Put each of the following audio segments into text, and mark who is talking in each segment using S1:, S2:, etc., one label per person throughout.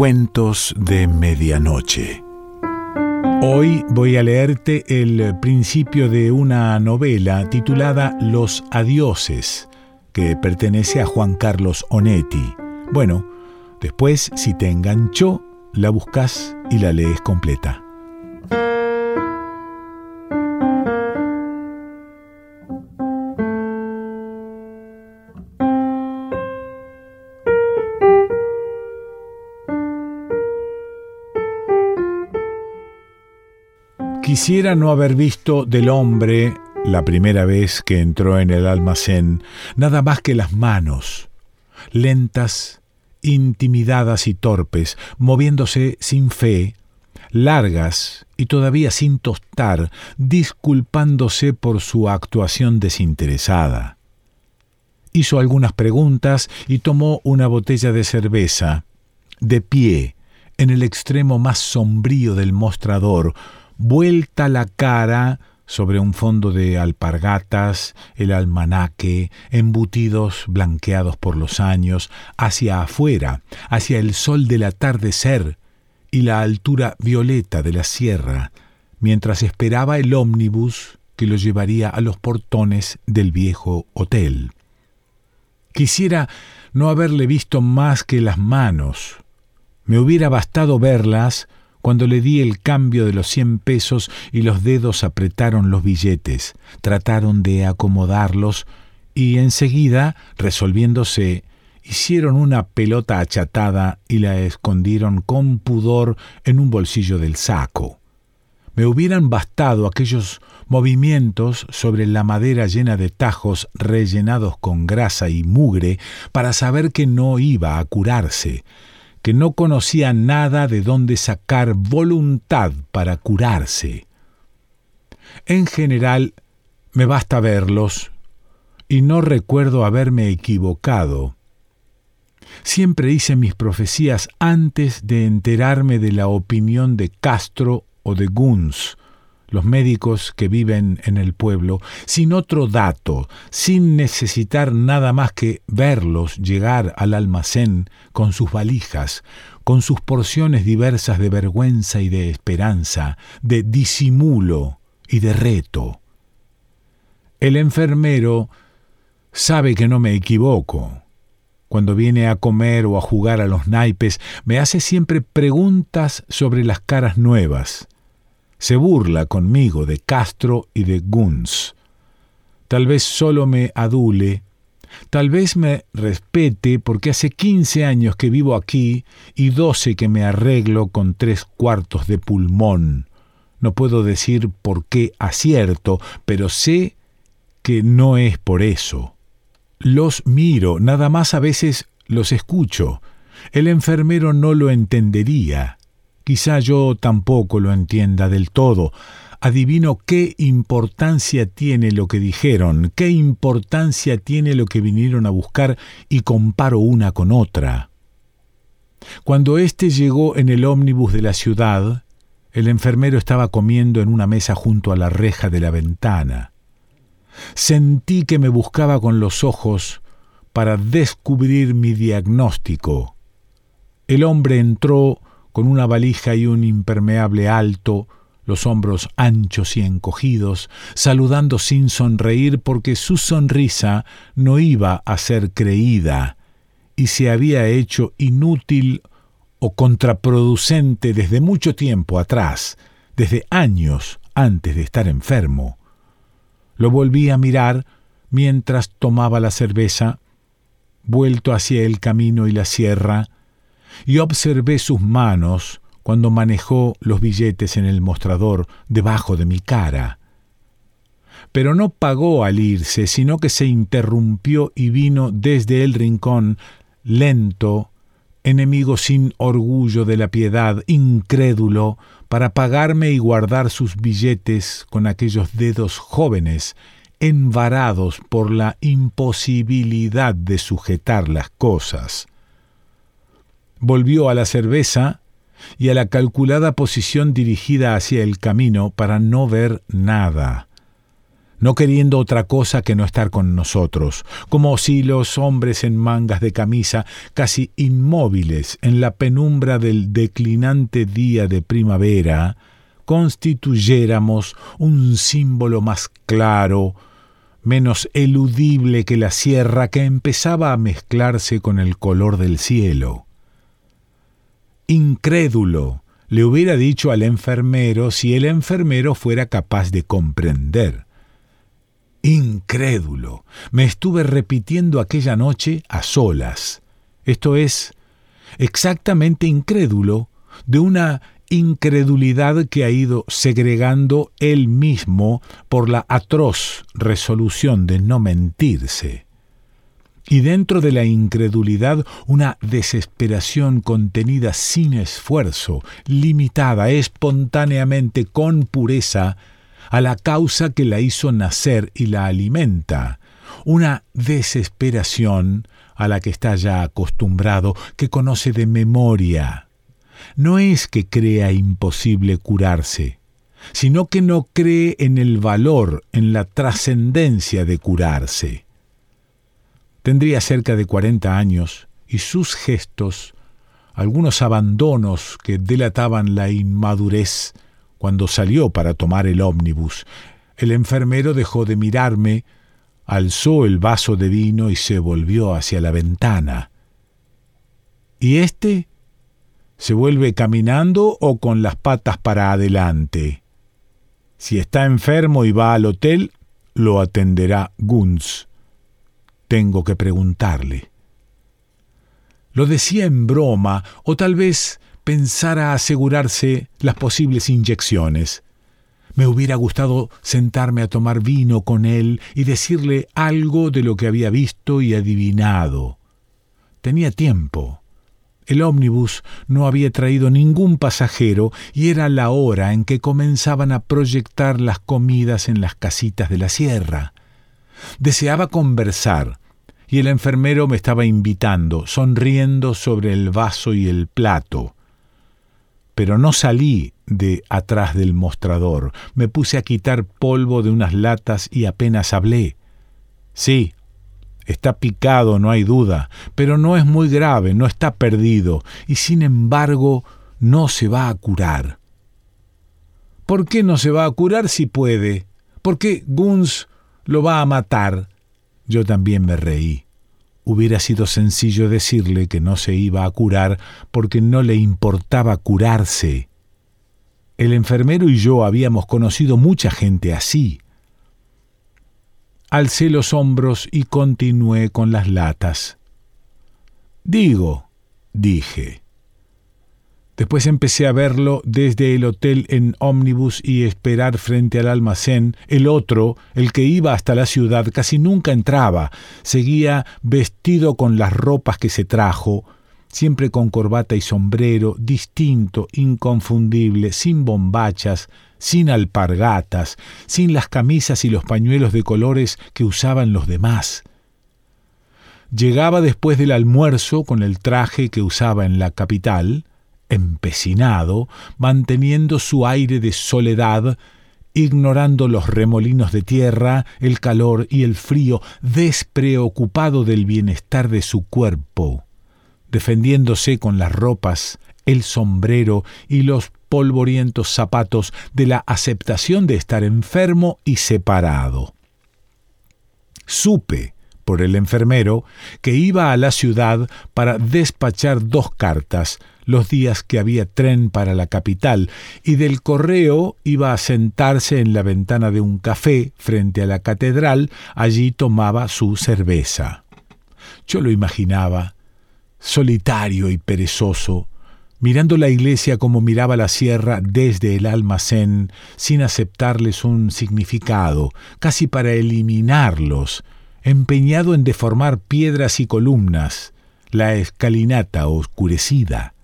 S1: Cuentos de Medianoche. Hoy voy a leerte el principio de una novela titulada Los Adioses, que pertenece a Juan Carlos Onetti. Bueno, después, si te enganchó, la buscas y la lees completa. Quisiera no haber visto del hombre, la primera vez que entró en el almacén, nada más que las manos, lentas, intimidadas y torpes, moviéndose sin fe, largas y todavía sin tostar, disculpándose por su actuación desinteresada. Hizo algunas preguntas y tomó una botella de cerveza, de pie, en el extremo más sombrío del mostrador, vuelta la cara sobre un fondo de alpargatas, el almanaque, embutidos blanqueados por los años, hacia afuera, hacia el sol del atardecer y la altura violeta de la sierra, mientras esperaba el ómnibus que lo llevaría a los portones del viejo hotel. Quisiera no haberle visto más que las manos. Me hubiera bastado verlas cuando le di el cambio de los cien pesos y los dedos apretaron los billetes, trataron de acomodarlos y enseguida, resolviéndose, hicieron una pelota achatada y la escondieron con pudor en un bolsillo del saco. Me hubieran bastado aquellos movimientos sobre la madera llena de tajos rellenados con grasa y mugre para saber que no iba a curarse, que no conocía nada de dónde sacar voluntad para curarse. En general, me basta verlos, y no recuerdo haberme equivocado. Siempre hice mis profecías antes de enterarme de la opinión de Castro o de Guns, los médicos que viven en el pueblo, sin otro dato, sin necesitar nada más que verlos llegar al almacén con sus valijas, con sus porciones diversas de vergüenza y de esperanza, de disimulo y de reto. El enfermero sabe que no me equivoco. Cuando viene a comer o a jugar a los naipes, me hace siempre preguntas sobre las caras nuevas se burla conmigo de Castro y de Guns. Tal vez solo me adule, tal vez me respete porque hace quince años que vivo aquí y doce que me arreglo con tres cuartos de pulmón. No puedo decir por qué acierto, pero sé que no es por eso. Los miro, nada más a veces los escucho. El enfermero no lo entendería. Quizá yo tampoco lo entienda del todo. Adivino qué importancia tiene lo que dijeron, qué importancia tiene lo que vinieron a buscar y comparo una con otra. Cuando éste llegó en el ómnibus de la ciudad, el enfermero estaba comiendo en una mesa junto a la reja de la ventana. Sentí que me buscaba con los ojos para descubrir mi diagnóstico. El hombre entró con una valija y un impermeable alto, los hombros anchos y encogidos, saludando sin sonreír porque su sonrisa no iba a ser creída y se había hecho inútil o contraproducente desde mucho tiempo atrás, desde años antes de estar enfermo. Lo volví a mirar mientras tomaba la cerveza, vuelto hacia el camino y la sierra, y observé sus manos cuando manejó los billetes en el mostrador debajo de mi cara. Pero no pagó al irse, sino que se interrumpió y vino desde el rincón, lento, enemigo sin orgullo de la piedad, incrédulo, para pagarme y guardar sus billetes con aquellos dedos jóvenes, envarados por la imposibilidad de sujetar las cosas volvió a la cerveza y a la calculada posición dirigida hacia el camino para no ver nada. no queriendo otra cosa que no estar con nosotros, como si los hombres en mangas de camisa, casi inmóviles en la penumbra del declinante día de primavera, constituyéramos un símbolo más claro, menos eludible que la sierra que empezaba a mezclarse con el color del cielo. Incrédulo, le hubiera dicho al enfermero si el enfermero fuera capaz de comprender. Incrédulo. Me estuve repitiendo aquella noche a solas. Esto es, exactamente incrédulo de una incredulidad que ha ido segregando él mismo por la atroz resolución de no mentirse. Y dentro de la incredulidad una desesperación contenida sin esfuerzo, limitada espontáneamente con pureza a la causa que la hizo nacer y la alimenta, una desesperación a la que está ya acostumbrado, que conoce de memoria. No es que crea imposible curarse, sino que no cree en el valor, en la trascendencia de curarse. Tendría cerca de cuarenta años y sus gestos, algunos abandonos que delataban la inmadurez, cuando salió para tomar el ómnibus, el enfermero dejó de mirarme, alzó el vaso de vino y se volvió hacia la ventana. ¿Y éste? ¿Se vuelve caminando o con las patas para adelante? Si está enfermo y va al hotel, lo atenderá Gunz. Tengo que preguntarle. Lo decía en broma, o tal vez pensara asegurarse las posibles inyecciones. Me hubiera gustado sentarme a tomar vino con él y decirle algo de lo que había visto y adivinado. Tenía tiempo. El ómnibus no había traído ningún pasajero y era la hora en que comenzaban a proyectar las comidas en las casitas de la sierra. Deseaba conversar, y el enfermero me estaba invitando, sonriendo sobre el vaso y el plato pero no salí de atrás del mostrador. Me puse a quitar polvo de unas latas y apenas hablé. Sí, está picado, no hay duda, pero no es muy grave, no está perdido, y sin embargo no se va a curar. ¿Por qué no se va a curar si puede? ¿Por qué Guns lo va a matar? Yo también me reí. Hubiera sido sencillo decirle que no se iba a curar porque no le importaba curarse. El enfermero y yo habíamos conocido mucha gente así. Alcé los hombros y continué con las latas. Digo, dije. Después empecé a verlo desde el hotel en ómnibus y esperar frente al almacén. El otro, el que iba hasta la ciudad, casi nunca entraba. Seguía vestido con las ropas que se trajo, siempre con corbata y sombrero, distinto, inconfundible, sin bombachas, sin alpargatas, sin las camisas y los pañuelos de colores que usaban los demás. Llegaba después del almuerzo con el traje que usaba en la capital, empecinado, manteniendo su aire de soledad, ignorando los remolinos de tierra, el calor y el frío, despreocupado del bienestar de su cuerpo, defendiéndose con las ropas, el sombrero y los polvorientos zapatos de la aceptación de estar enfermo y separado. Supe, por el enfermero, que iba a la ciudad para despachar dos cartas, los días que había tren para la capital, y del correo iba a sentarse en la ventana de un café frente a la catedral, allí tomaba su cerveza. Yo lo imaginaba, solitario y perezoso, mirando la iglesia como miraba la sierra desde el almacén, sin aceptarles un significado, casi para eliminarlos, empeñado en deformar piedras y columnas, la escalinata oscurecida,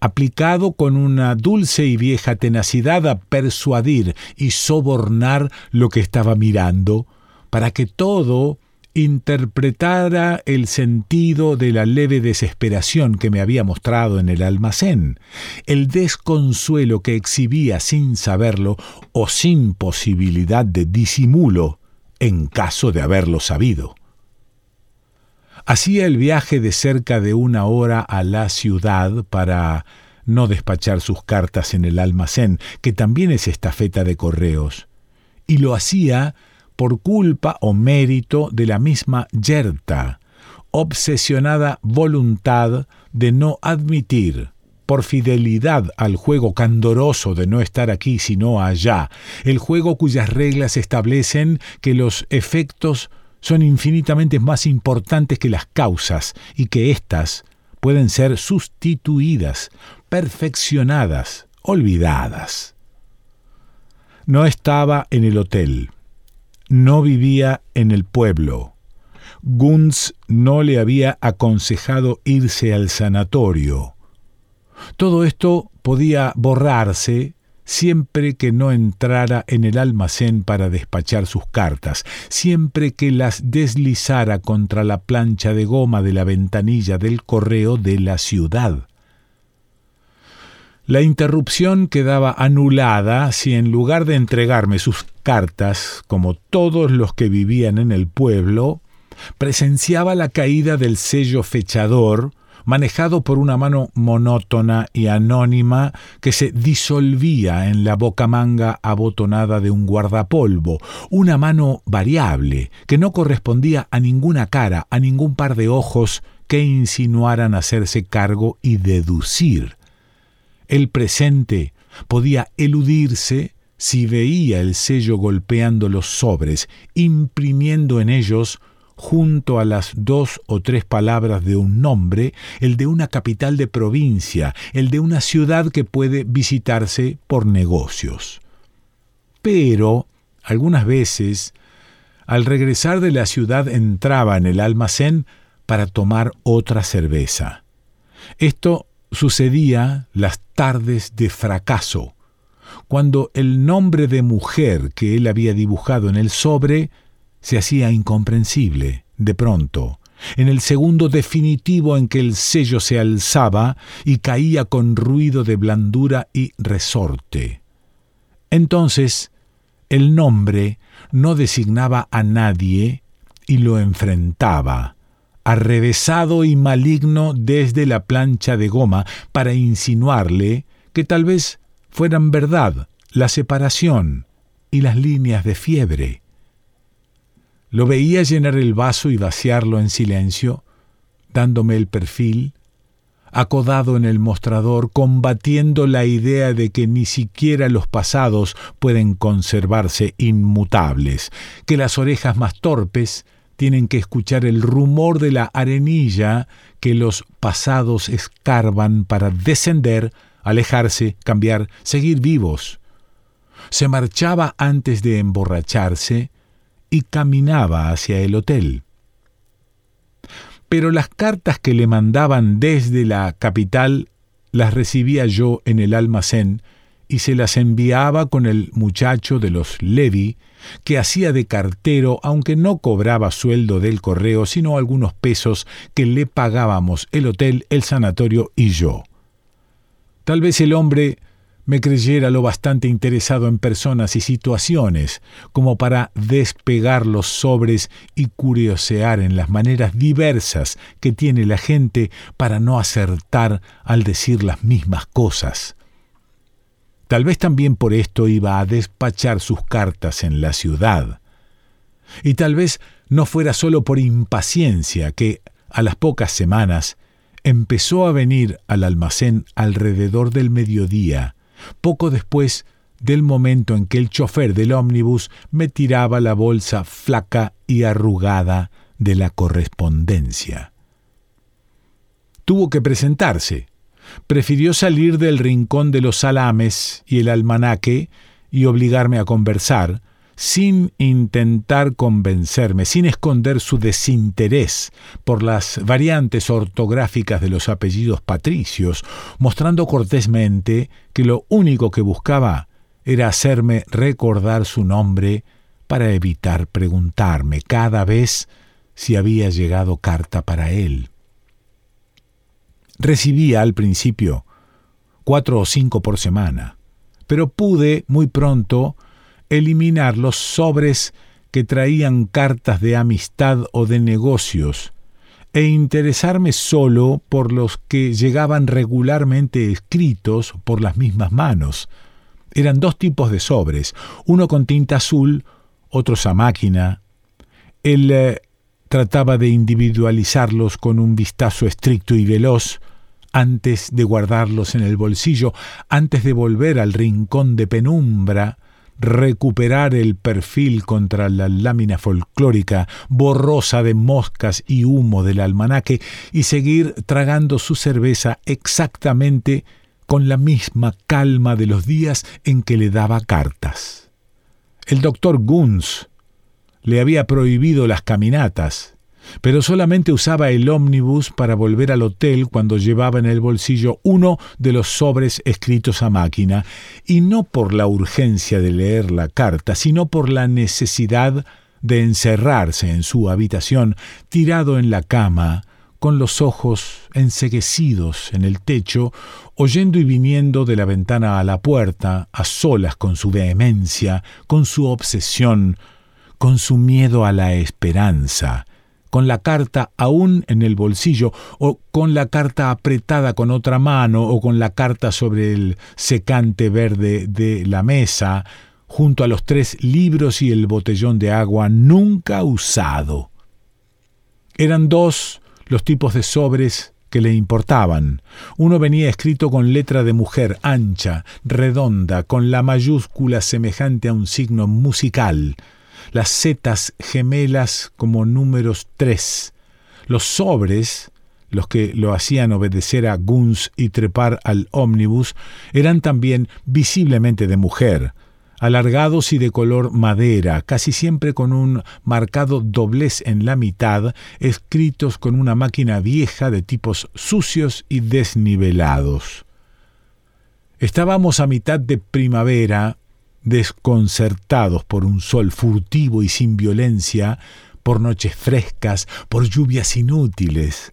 S1: aplicado con una dulce y vieja tenacidad a persuadir y sobornar lo que estaba mirando, para que todo interpretara el sentido de la leve desesperación que me había mostrado en el almacén, el desconsuelo que exhibía sin saberlo o sin posibilidad de disimulo en caso de haberlo sabido. Hacía el viaje de cerca de una hora a la ciudad para no despachar sus cartas en el almacén, que también es estafeta de correos, y lo hacía por culpa o mérito de la misma Yerta, obsesionada voluntad de no admitir, por fidelidad al juego candoroso de no estar aquí sino allá, el juego cuyas reglas establecen que los efectos son infinitamente más importantes que las causas y que éstas pueden ser sustituidas, perfeccionadas, olvidadas. No estaba en el hotel no vivía en el pueblo. Gunz no le había aconsejado irse al sanatorio. Todo esto podía borrarse siempre que no entrara en el almacén para despachar sus cartas, siempre que las deslizara contra la plancha de goma de la ventanilla del correo de la ciudad. La interrupción quedaba anulada si en lugar de entregarme sus cartas, como todos los que vivían en el pueblo, presenciaba la caída del sello fechador, manejado por una mano monótona y anónima que se disolvía en la bocamanga abotonada de un guardapolvo, una mano variable, que no correspondía a ninguna cara, a ningún par de ojos que insinuaran hacerse cargo y deducir. El presente podía eludirse si veía el sello golpeando los sobres, imprimiendo en ellos, junto a las dos o tres palabras de un nombre, el de una capital de provincia, el de una ciudad que puede visitarse por negocios. Pero, algunas veces, al regresar de la ciudad entraba en el almacén para tomar otra cerveza. Esto sucedía las tardes de fracaso, cuando el nombre de mujer que él había dibujado en el sobre se hacía incomprensible, de pronto, en el segundo definitivo en que el sello se alzaba y caía con ruido de blandura y resorte. Entonces, el nombre no designaba a nadie y lo enfrentaba, arrevesado y maligno desde la plancha de goma para insinuarle que tal vez fueran verdad la separación y las líneas de fiebre. Lo veía llenar el vaso y vaciarlo en silencio, dándome el perfil, acodado en el mostrador, combatiendo la idea de que ni siquiera los pasados pueden conservarse inmutables, que las orejas más torpes tienen que escuchar el rumor de la arenilla que los pasados escarban para descender, alejarse, cambiar, seguir vivos. Se marchaba antes de emborracharse y caminaba hacia el hotel. Pero las cartas que le mandaban desde la capital las recibía yo en el almacén y se las enviaba con el muchacho de los Levi, que hacía de cartero, aunque no cobraba sueldo del correo, sino algunos pesos que le pagábamos el hotel, el sanatorio y yo. Tal vez el hombre me creyera lo bastante interesado en personas y situaciones como para despegar los sobres y curiosear en las maneras diversas que tiene la gente para no acertar al decir las mismas cosas. Tal vez también por esto iba a despachar sus cartas en la ciudad. Y tal vez no fuera solo por impaciencia que, a las pocas semanas, empezó a venir al almacén alrededor del mediodía, poco después del momento en que el chofer del ómnibus me tiraba la bolsa flaca y arrugada de la correspondencia. Tuvo que presentarse, prefirió salir del rincón de los salames y el almanaque y obligarme a conversar, sin intentar convencerme, sin esconder su desinterés por las variantes ortográficas de los apellidos patricios, mostrando cortésmente que lo único que buscaba era hacerme recordar su nombre para evitar preguntarme cada vez si había llegado carta para él. Recibía al principio cuatro o cinco por semana, pero pude muy pronto eliminar los sobres que traían cartas de amistad o de negocios e interesarme solo por los que llegaban regularmente escritos por las mismas manos. Eran dos tipos de sobres, uno con tinta azul, otros a máquina. Él eh, trataba de individualizarlos con un vistazo estricto y veloz, antes de guardarlos en el bolsillo, antes de volver al rincón de penumbra, recuperar el perfil contra la lámina folclórica borrosa de moscas y humo del almanaque y seguir tragando su cerveza exactamente con la misma calma de los días en que le daba cartas. El doctor Guns le había prohibido las caminatas, pero solamente usaba el ómnibus para volver al hotel cuando llevaba en el bolsillo uno de los sobres escritos a máquina, y no por la urgencia de leer la carta, sino por la necesidad de encerrarse en su habitación, tirado en la cama, con los ojos enseguecidos en el techo, oyendo y viniendo de la ventana a la puerta, a solas con su vehemencia, con su obsesión, con su miedo a la esperanza, con la carta aún en el bolsillo, o con la carta apretada con otra mano, o con la carta sobre el secante verde de la mesa, junto a los tres libros y el botellón de agua nunca usado. Eran dos los tipos de sobres que le importaban. Uno venía escrito con letra de mujer ancha, redonda, con la mayúscula semejante a un signo musical, las setas gemelas como números tres, los sobres, los que lo hacían obedecer a Guns y trepar al ómnibus, eran también visiblemente de mujer, alargados y de color madera, casi siempre con un marcado doblez en la mitad, escritos con una máquina vieja de tipos sucios y desnivelados. Estábamos a mitad de primavera desconcertados por un sol furtivo y sin violencia, por noches frescas, por lluvias inútiles.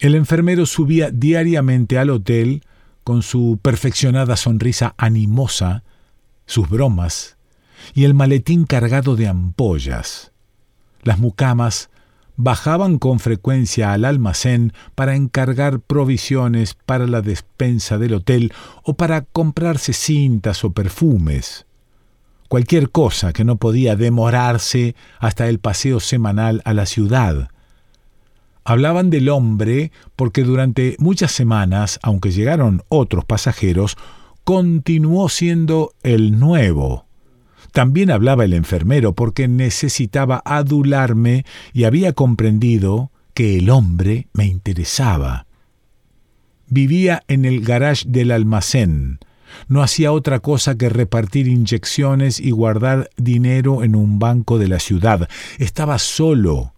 S1: El enfermero subía diariamente al hotel con su perfeccionada sonrisa animosa, sus bromas y el maletín cargado de ampollas. Las mucamas bajaban con frecuencia al almacén para encargar provisiones para la despensa del hotel o para comprarse cintas o perfumes. Cualquier cosa que no podía demorarse hasta el paseo semanal a la ciudad. Hablaban del hombre porque durante muchas semanas, aunque llegaron otros pasajeros, continuó siendo el nuevo también hablaba el enfermero porque necesitaba adularme y había comprendido que el hombre me interesaba. Vivía en el garage del almacén. No hacía otra cosa que repartir inyecciones y guardar dinero en un banco de la ciudad. Estaba solo.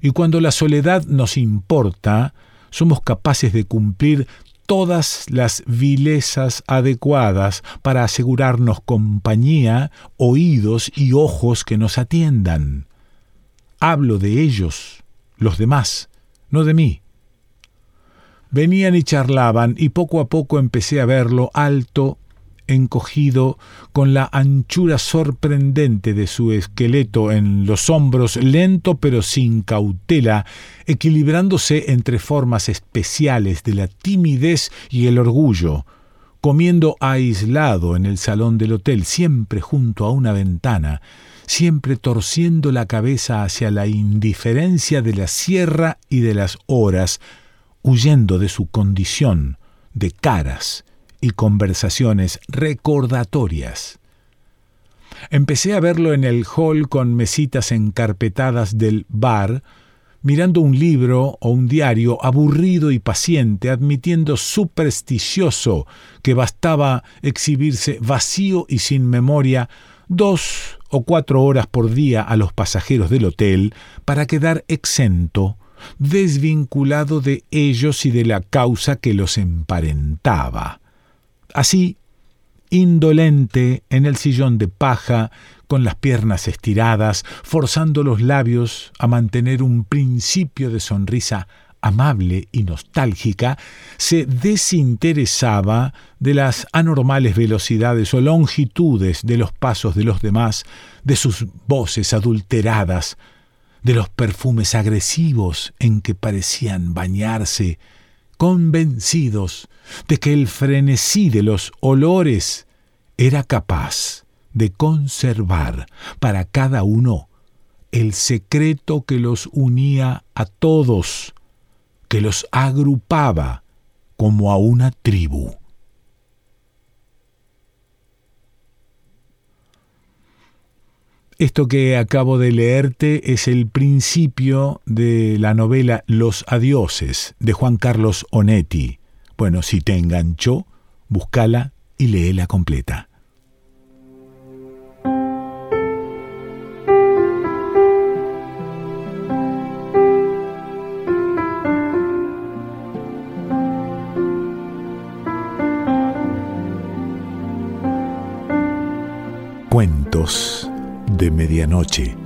S1: Y cuando la soledad nos importa, somos capaces de cumplir todas las vilezas adecuadas para asegurarnos compañía, oídos y ojos que nos atiendan. Hablo de ellos, los demás, no de mí. Venían y charlaban y poco a poco empecé a verlo alto, encogido, con la anchura sorprendente de su esqueleto en los hombros, lento pero sin cautela, equilibrándose entre formas especiales de la timidez y el orgullo, comiendo aislado en el salón del hotel, siempre junto a una ventana, siempre torciendo la cabeza hacia la indiferencia de la sierra y de las horas, huyendo de su condición de caras, y conversaciones recordatorias. Empecé a verlo en el hall con mesitas encarpetadas del bar, mirando un libro o un diario aburrido y paciente, admitiendo supersticioso que bastaba exhibirse vacío y sin memoria dos o cuatro horas por día a los pasajeros del hotel para quedar exento, desvinculado de ellos y de la causa que los emparentaba. Así, indolente en el sillón de paja, con las piernas estiradas, forzando los labios a mantener un principio de sonrisa amable y nostálgica, se desinteresaba de las anormales velocidades o longitudes de los pasos de los demás, de sus voces adulteradas, de los perfumes agresivos en que parecían bañarse, convencidos de que el frenesí de los olores era capaz de conservar para cada uno el secreto que los unía a todos, que los agrupaba como a una tribu. Esto que acabo de leerte es el principio de la novela Los Adioses de Juan Carlos Onetti. Bueno, si te enganchó, búscala y léela completa. Cuentos de Medianoche.